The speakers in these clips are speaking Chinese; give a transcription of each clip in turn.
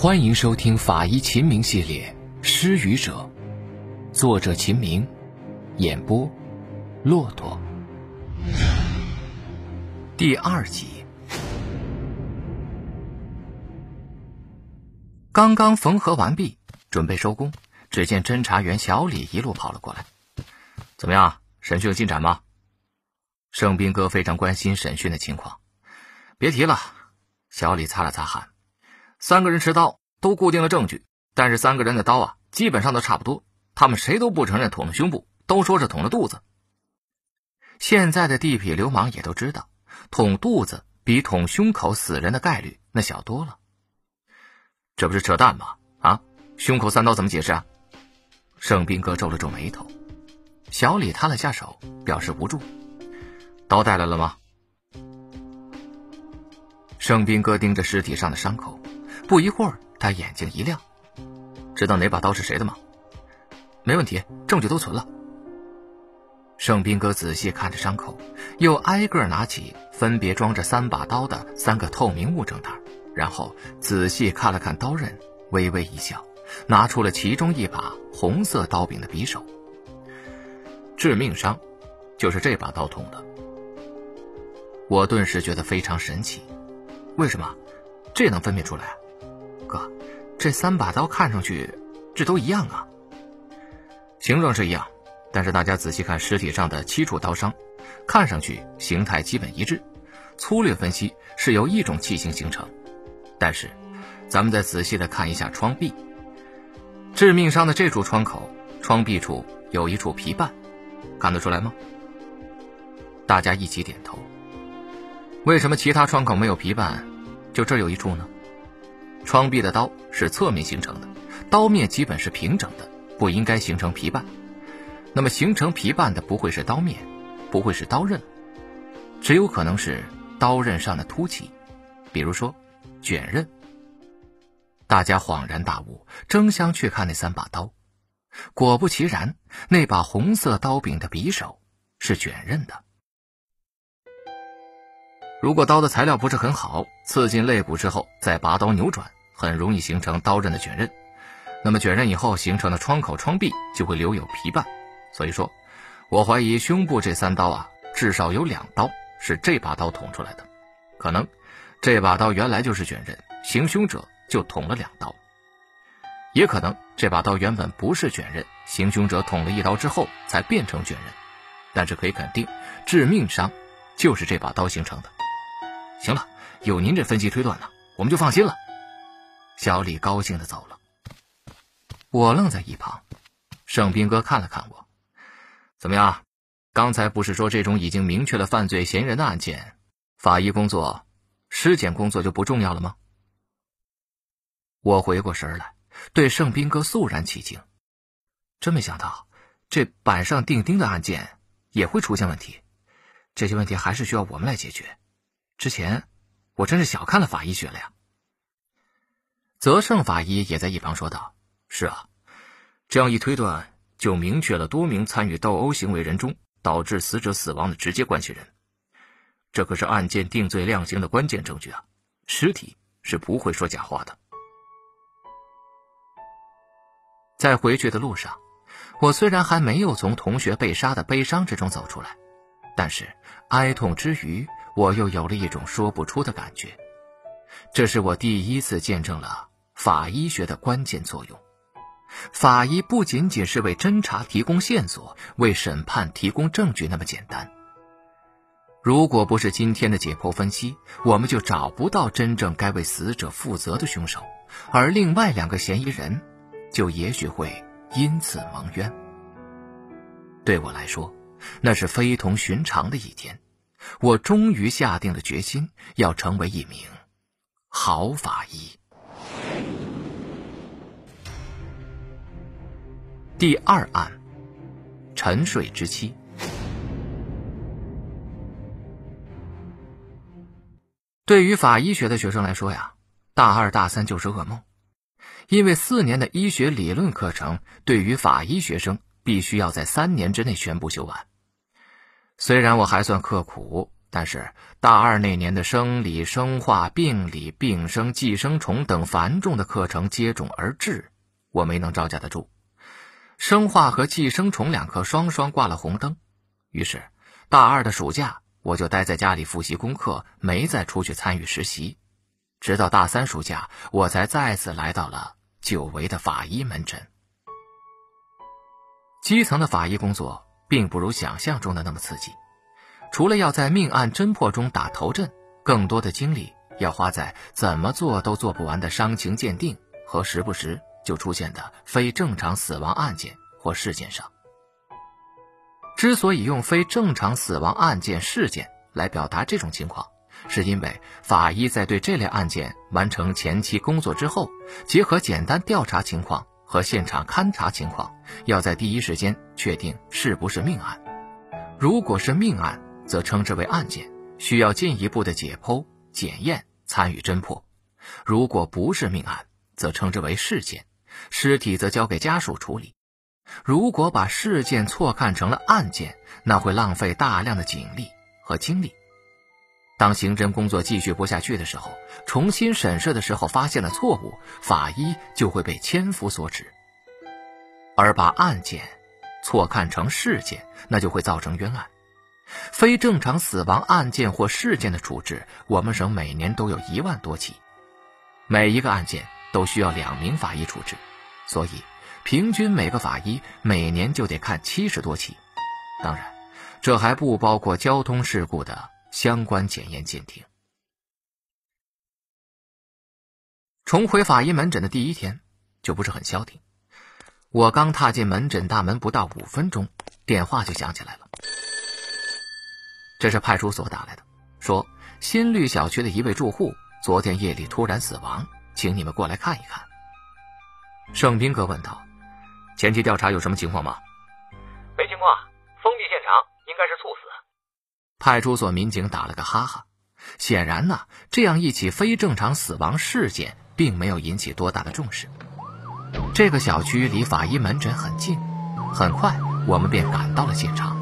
欢迎收听法医秦明系列《失语者》，作者秦明，演播骆驼。第二集。刚刚缝合完毕，准备收工，只见侦查员小李一路跑了过来。怎么样，审讯有进展吗？盛斌哥非常关心审讯的情况。别提了，小李擦了擦汗。三个人持刀都固定了证据，但是三个人的刀啊，基本上都差不多。他们谁都不承认捅了胸部，都说是捅了肚子。现在的地痞流氓也都知道，捅肚子比捅胸口死人的概率那小多了。这不是扯淡吗？啊，胸口三刀怎么解释啊？盛斌哥皱了皱眉头。小李摊了下手，表示无助。刀带来了吗？盛斌哥盯着尸体上的伤口。不一会儿，他眼睛一亮，知道哪把刀是谁的吗？没问题，证据都存了。盛斌哥仔细看着伤口，又挨个拿起分别装着三把刀的三个透明物证袋，然后仔细看了看刀刃，微微一笑，拿出了其中一把红色刀柄的匕首。致命伤，就是这把刀捅的。我顿时觉得非常神奇，为什么？这能分辨出来？这三把刀看上去，这都一样啊。形状是一样，但是大家仔细看尸体上的七处刀伤，看上去形态基本一致。粗略分析是由一种器型形成，但是，咱们再仔细的看一下窗壁。致命伤的这处窗口，窗壁处有一处皮瓣，看得出来吗？大家一起点头。为什么其他窗口没有皮瓣，就这有一处呢？窗壁的刀是侧面形成的，刀面基本是平整的，不应该形成皮瓣。那么形成皮瓣的不会是刀面，不会是刀刃，只有可能是刀刃上的凸起，比如说卷刃。大家恍然大悟，争相去看那三把刀。果不其然，那把红色刀柄的匕首是卷刃的。如果刀的材料不是很好，刺进肋骨之后再拔刀扭转，很容易形成刀刃的卷刃。那么卷刃以后形成的创口创壁就会留有皮瓣。所以说，我怀疑胸部这三刀啊，至少有两刀是这把刀捅出来的。可能这把刀原来就是卷刃，行凶者就捅了两刀。也可能这把刀原本不是卷刃，行凶者捅了一刀之后才变成卷刃。但是可以肯定，致命伤就是这把刀形成的。行了，有您这分析推断呢，我们就放心了。小李高兴的走了。我愣在一旁，盛斌哥看了看我，怎么样？刚才不是说这种已经明确了犯罪嫌疑人的案件，法医工作、尸检工作就不重要了吗？我回过神来，对盛斌哥肃然起敬。真没想到，这板上钉钉的案件也会出现问题，这些问题还是需要我们来解决。之前，我真是小看了法医学了呀。泽胜法医也在一旁说道：“是啊，这样一推断，就明确了多名参与斗殴行为人中导致死者死亡的直接关系人。这可是案件定罪量刑的关键证据啊！尸体是不会说假话的。”在回去的路上，我虽然还没有从同学被杀的悲伤之中走出来，但是哀痛之余。我又有了一种说不出的感觉，这是我第一次见证了法医学的关键作用。法医不仅仅是为侦查提供线索，为审判提供证据那么简单。如果不是今天的解剖分析，我们就找不到真正该为死者负责的凶手，而另外两个嫌疑人，就也许会因此蒙冤。对我来说，那是非同寻常的一天。我终于下定了决心，要成为一名好法医。第二案，沉睡之妻。对于法医学的学生来说呀，大二大三就是噩梦，因为四年的医学理论课程，对于法医学生必须要在三年之内全部修完。虽然我还算刻苦，但是大二那年的生理、生化、病理、病生、寄生虫等繁重的课程接踵而至，我没能招架得住。生化和寄生虫两科双双挂了红灯，于是大二的暑假我就待在家里复习功课，没再出去参与实习。直到大三暑假，我才再次来到了久违的法医门诊。基层的法医工作并不如想象中的那么刺激。除了要在命案侦破中打头阵，更多的精力要花在怎么做都做不完的伤情鉴定和时不时就出现的非正常死亡案件或事件上。之所以用非正常死亡案件事件来表达这种情况，是因为法医在对这类案件完成前期工作之后，结合简单调查情况和现场勘查情况，要在第一时间确定是不是命案。如果是命案，则称之为案件，需要进一步的解剖、检验、参与侦破；如果不是命案，则称之为事件，尸体则交给家属处理。如果把事件错看成了案件，那会浪费大量的警力和精力。当刑侦工作继续不下去的时候，重新审视的时候发现了错误，法医就会被千夫所指；而把案件错看成事件，那就会造成冤案。非正常死亡案件或事件的处置，我们省每年都有一万多起，每一个案件都需要两名法医处置，所以平均每个法医每年就得看七十多起。当然，这还不包括交通事故的相关检验鉴定。重回法医门诊的第一天就不是很消停，我刚踏进门诊大门不到五分钟，电话就响起来了。这是派出所打来的，说新绿小区的一位住户昨天夜里突然死亡，请你们过来看一看。盛斌哥问道：“前期调查有什么情况吗？”“没情况，派出所民警打了个哈哈。显然呢，这样一起非正常死亡事件并没有引起多大的重视。这个小区离法医门诊很近，很快我们便赶到了现场。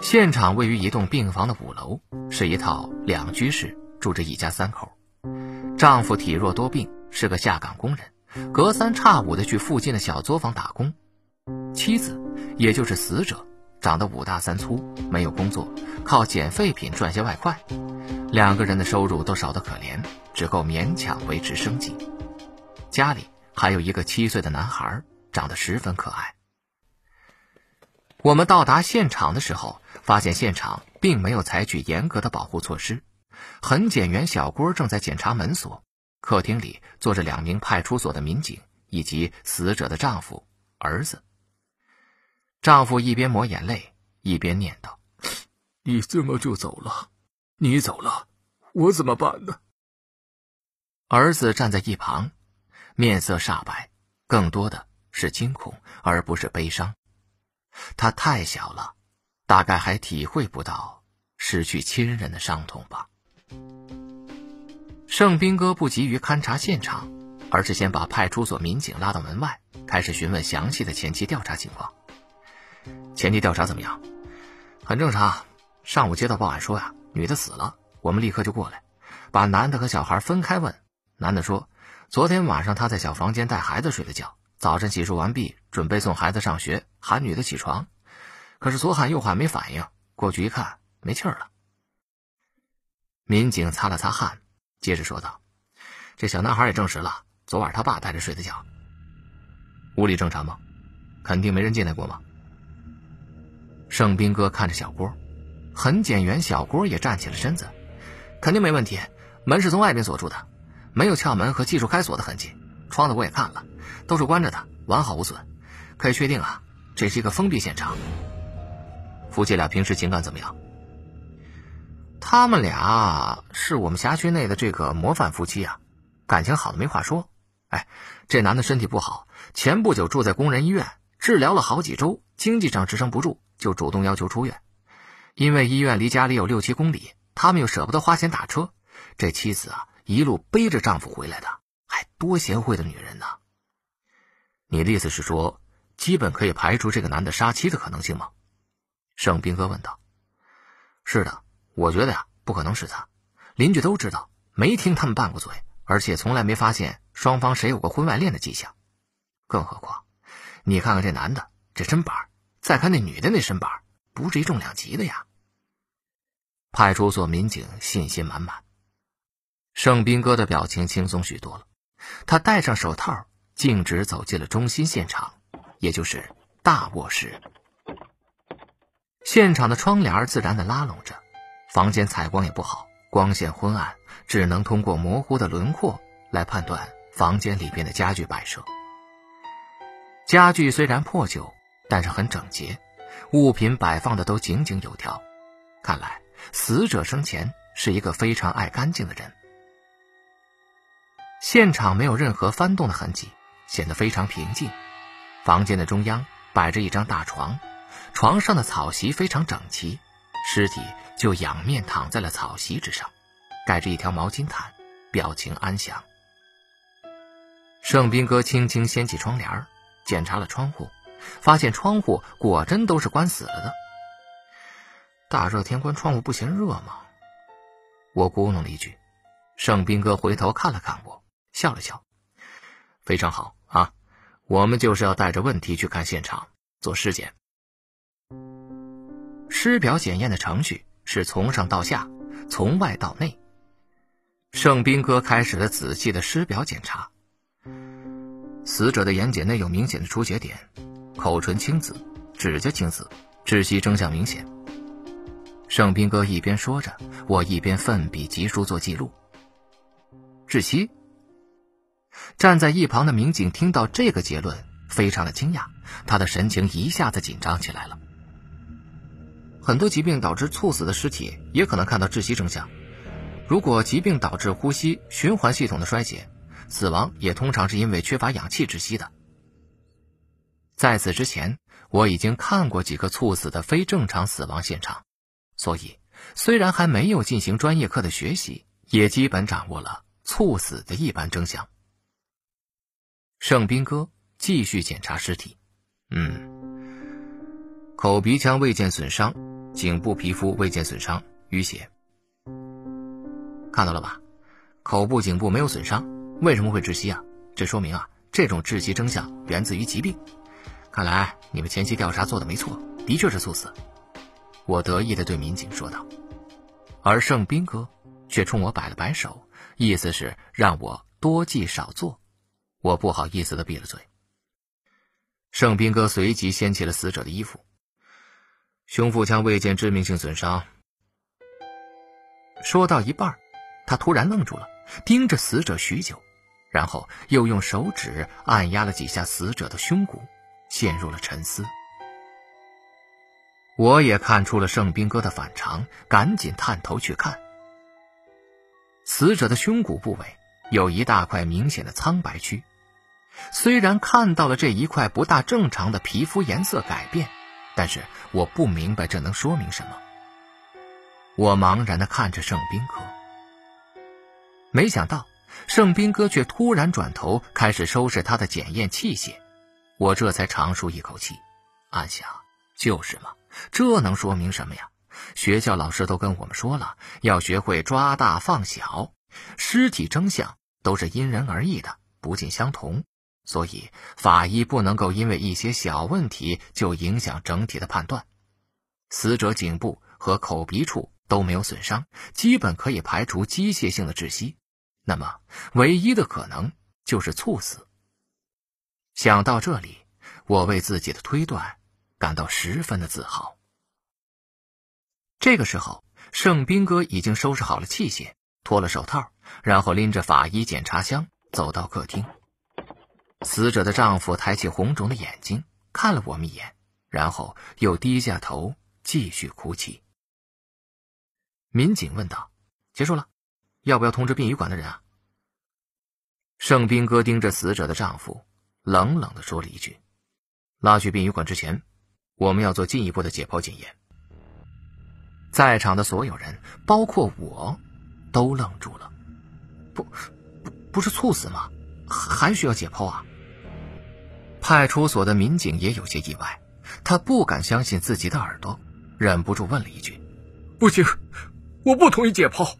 现场位于一栋病房的五楼，是一套两居室，住着一家三口。丈夫体弱多病，是个下岗工人，隔三差五的去附近的小作坊打工。妻子，也就是死者，长得五大三粗，没有工作，靠捡废品赚些外快。两个人的收入都少得可怜，只够勉强维持生计。家里还有一个七岁的男孩，长得十分可爱。我们到达现场的时候，发现现场并没有采取严格的保护措施。痕检员小郭正在检查门锁，客厅里坐着两名派出所的民警以及死者的丈夫、儿子。丈夫一边抹眼泪，一边念叨：“你这么就走了？你走了，我怎么办呢？”儿子站在一旁，面色煞白，更多的是惊恐，而不是悲伤。他太小了，大概还体会不到失去亲人的伤痛吧。盛斌哥不急于勘察现场，而是先把派出所民警拉到门外，开始询问详细的前期调查情况。前期调查怎么样？很正常。上午接到报案说呀，女的死了，我们立刻就过来，把男的和小孩分开问。男的说，昨天晚上他在小房间带孩子睡的觉。早晨洗漱完毕，准备送孩子上学，喊女的起床，可是左喊右喊没反应，过去一看没气儿了。民警擦了擦汗，接着说道：“这小男孩也证实了，昨晚他爸带着睡的觉。屋里正常吗？肯定没人进来过吗？”盛斌哥看着小郭，痕检员小郭也站起了身子：“肯定没问题，门是从外边锁住的，没有撬门和技术开锁的痕迹，窗子我也看了。”都是关着的，完好无损，可以确定啊，这是一个封闭现场。夫妻俩平时情感怎么样？他们俩是我们辖区内的这个模范夫妻啊，感情好的没话说。哎，这男的身体不好，前不久住在工人医院，治疗了好几周，经济上支撑不住，就主动要求出院。因为医院离家里有六七公里，他们又舍不得花钱打车，这妻子啊一路背着丈夫回来的，还多贤惠的女人呢。你的意思是说，基本可以排除这个男的杀妻的可能性吗？盛斌哥问道。是的，我觉得呀，不可能是他。邻居都知道，没听他们拌过嘴，而且从来没发现双方谁有过婚外恋的迹象。更何况，你看看这男的这身板，再看那女的那身板，不至一重两级的呀。派出所民警信心满满。盛斌哥的表情轻松许多了，他戴上手套，径直走进了中心现场，也就是大卧室。现场的窗帘自然的拉拢着，房间采光也不好，光线昏暗，只能通过模糊的轮廓来判断房间里边的家具摆设。家具虽然破旧，但是很整洁，物品摆放的都井井有条，看来死者生前是一个非常爱干净的人。现场没有任何翻动的痕迹，显得非常平静。房间的中央摆着一张大床，床上的草席非常整齐，尸体就仰面躺在了草席之上，盖着一条毛巾毯，表情安详。盛斌哥轻轻掀起窗帘，检查了窗户，发现窗户果真都是关死了的。大热天关窗户不嫌热吗？我咕哝了一句。盛斌哥回头看了看我。笑了笑，非常好啊，我们就是要带着问题去看现场做尸检。尸表检验的程序是从上到下，从外到内。盛斌哥开始了仔细的尸表检查。死者的眼睑内有明显的出血点，口唇青紫，指甲青紫，窒息征象明显。盛斌哥一边说着，我一边奋笔疾书做记录。窒息。站在一旁的民警听到这个结论，非常的惊讶，他的神情一下子紧张起来了。很多疾病导致猝死的尸体也可能看到窒息征象，如果疾病导致呼吸循环系统的衰竭，死亡也通常是因为缺乏氧气窒息的。在此之前，我已经看过几个猝死的非正常死亡现场，所以虽然还没有进行专业课的学习，也基本掌握了猝死的一般征象。盛斌哥继续检查尸体，嗯，口鼻腔未见损伤，颈部皮肤未见损伤，淤血。看到了吧？口部、颈部没有损伤，为什么会窒息啊？这说明啊，这种窒息征象源自于疾病。看来你们前期调查做的没错，的确是猝死。我得意的对民警说道，而盛斌哥却冲我摆了摆手，意思是让我多记少做。我不好意思的闭了嘴。盛斌哥随即掀起了死者的衣服，胸腹腔未见致命性损伤。说到一半，他突然愣住了，盯着死者许久，然后又用手指按压了几下死者的胸骨，陷入了沉思。我也看出了盛斌哥的反常，赶紧探头去看，死者的胸骨部位有一大块明显的苍白区。虽然看到了这一块不大正常的皮肤颜色改变，但是我不明白这能说明什么。我茫然的看着盛斌哥，没想到盛斌哥却突然转头开始收拾他的检验器械，我这才长舒一口气，暗想：就是嘛，这能说明什么呀？学校老师都跟我们说了，要学会抓大放小，尸体征象都是因人而异的，不尽相同。所以，法医不能够因为一些小问题就影响整体的判断。死者颈部和口鼻处都没有损伤，基本可以排除机械性的窒息。那么，唯一的可能就是猝死。想到这里，我为自己的推断感到十分的自豪。这个时候，盛斌哥已经收拾好了器械，脱了手套，然后拎着法医检查箱走到客厅。死者的丈夫抬起红肿的眼睛看了我们一眼，然后又低下头继续哭泣。民警问道：“结束了，要不要通知殡仪馆的人啊？”盛斌哥盯着死者的丈夫，冷冷地说了一句：“拉去殡仪馆之前，我们要做进一步的解剖检验。”在场的所有人，包括我，都愣住了。不，不，不是猝死吗？还需要解剖啊？派出所的民警也有些意外，他不敢相信自己的耳朵，忍不住问了一句：“不行，我不同意解剖，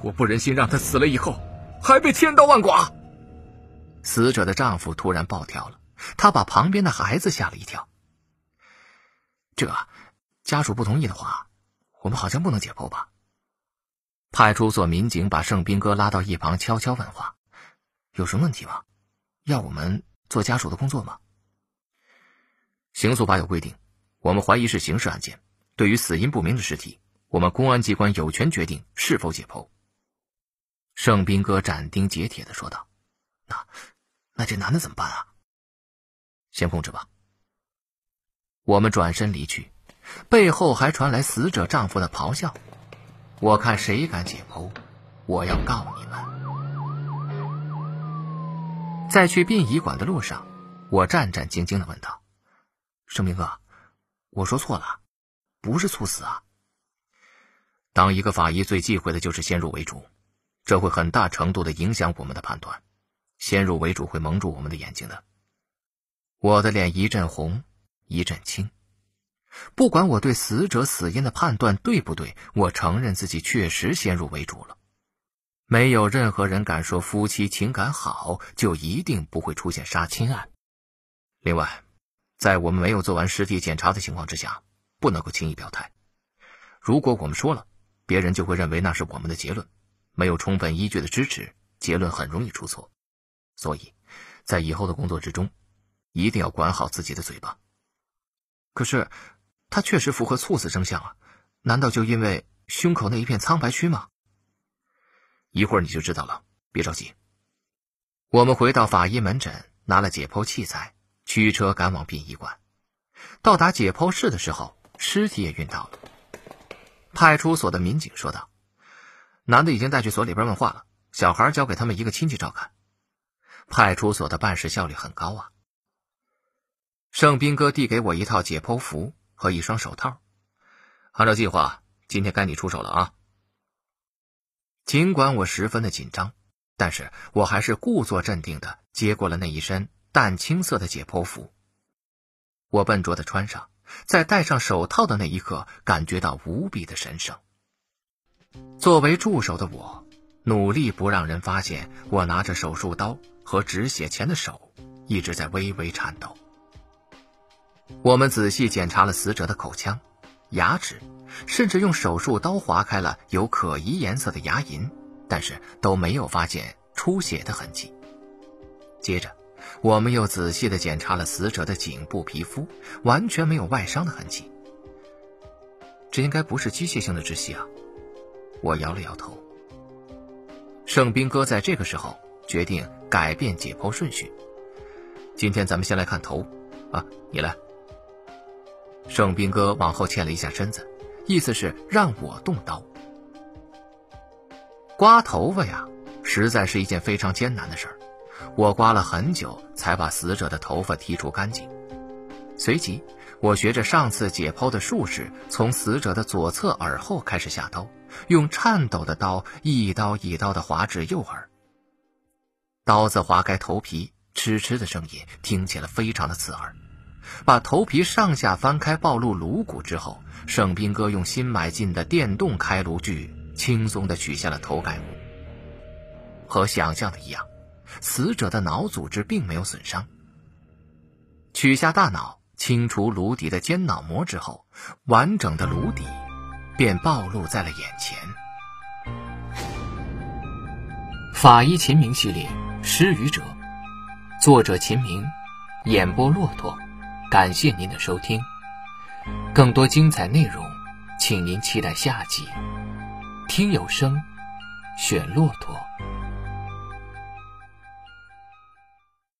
我不忍心让他死了以后还被千刀万剐。死者的丈夫突然暴跳了，他把旁边的孩子吓了一跳。这家属不同意的话，我们好像不能解剖吧？派出所民警把盛斌哥拉到一旁，悄悄问话：“有什么问题吗？要我们做家属的工作吗？”刑诉法有规定，我们怀疑是刑事案件，对于死因不明的尸体，我们公安机关有权决定是否解剖。盛斌哥斩钉截铁的说道：“那，那这男的怎么办啊？先控制吧。”我们转身离去，背后还传来死者丈夫的咆哮。我看谁敢解剖，我要告你们！在去殡仪馆的路上，我战战兢兢的问道：“盛明哥，我说错了，不是猝死啊？”当一个法医最忌讳的就是先入为主，这会很大程度的影响我们的判断。先入为主会蒙住我们的眼睛的。我的脸一阵红，一阵青。不管我对死者死因的判断对不对，我承认自己确实先入为主了。没有任何人敢说夫妻情感好就一定不会出现杀亲案。另外，在我们没有做完尸体检查的情况之下，不能够轻易表态。如果我们说了，别人就会认为那是我们的结论，没有充分依据的支持，结论很容易出错。所以，在以后的工作之中，一定要管好自己的嘴巴。可是。他确实符合猝死征象啊，难道就因为胸口那一片苍白区吗？一会儿你就知道了，别着急。我们回到法医门诊，拿了解剖器材，驱车赶往殡仪馆。到达解剖室的时候，尸体也运到了。派出所的民警说道：“男的已经带去所里边问话了，小孩交给他们一个亲戚照看。”派出所的办事效率很高啊。盛斌哥递给我一套解剖服。和一双手套，按照计划，今天该你出手了啊！尽管我十分的紧张，但是我还是故作镇定的接过了那一身淡青色的解剖服。我笨拙的穿上，在戴上手套的那一刻，感觉到无比的神圣。作为助手的我，努力不让人发现我拿着手术刀和止血钳的手一直在微微颤抖。我们仔细检查了死者的口腔、牙齿，甚至用手术刀划开了有可疑颜色的牙龈，但是都没有发现出血的痕迹。接着，我们又仔细地检查了死者的颈部皮肤，完全没有外伤的痕迹。这应该不是机械性的窒息啊！我摇了摇头。盛斌哥在这个时候决定改变解剖顺序。今天咱们先来看头，啊，你来。盛斌哥往后欠了一下身子，意思是让我动刀。刮头发呀，实在是一件非常艰难的事儿。我刮了很久，才把死者的头发剔除干净。随即，我学着上次解剖的术式，从死者的左侧耳后开始下刀，用颤抖的刀一刀一刀地划至右耳。刀子划开头皮，哧哧的声音听起来非常的刺耳。把头皮上下翻开，暴露颅骨之后，盛斌哥用新买进的电动开颅锯轻松地取下了头盖骨。和想象的一样，死者的脑组织并没有损伤。取下大脑，清除颅底的间脑膜之后，完整的颅底便暴露在了眼前。法医秦明系列《失语者》，作者秦明，演播骆驼。感谢您的收听，更多精彩内容，请您期待下集。听有声，选骆驼。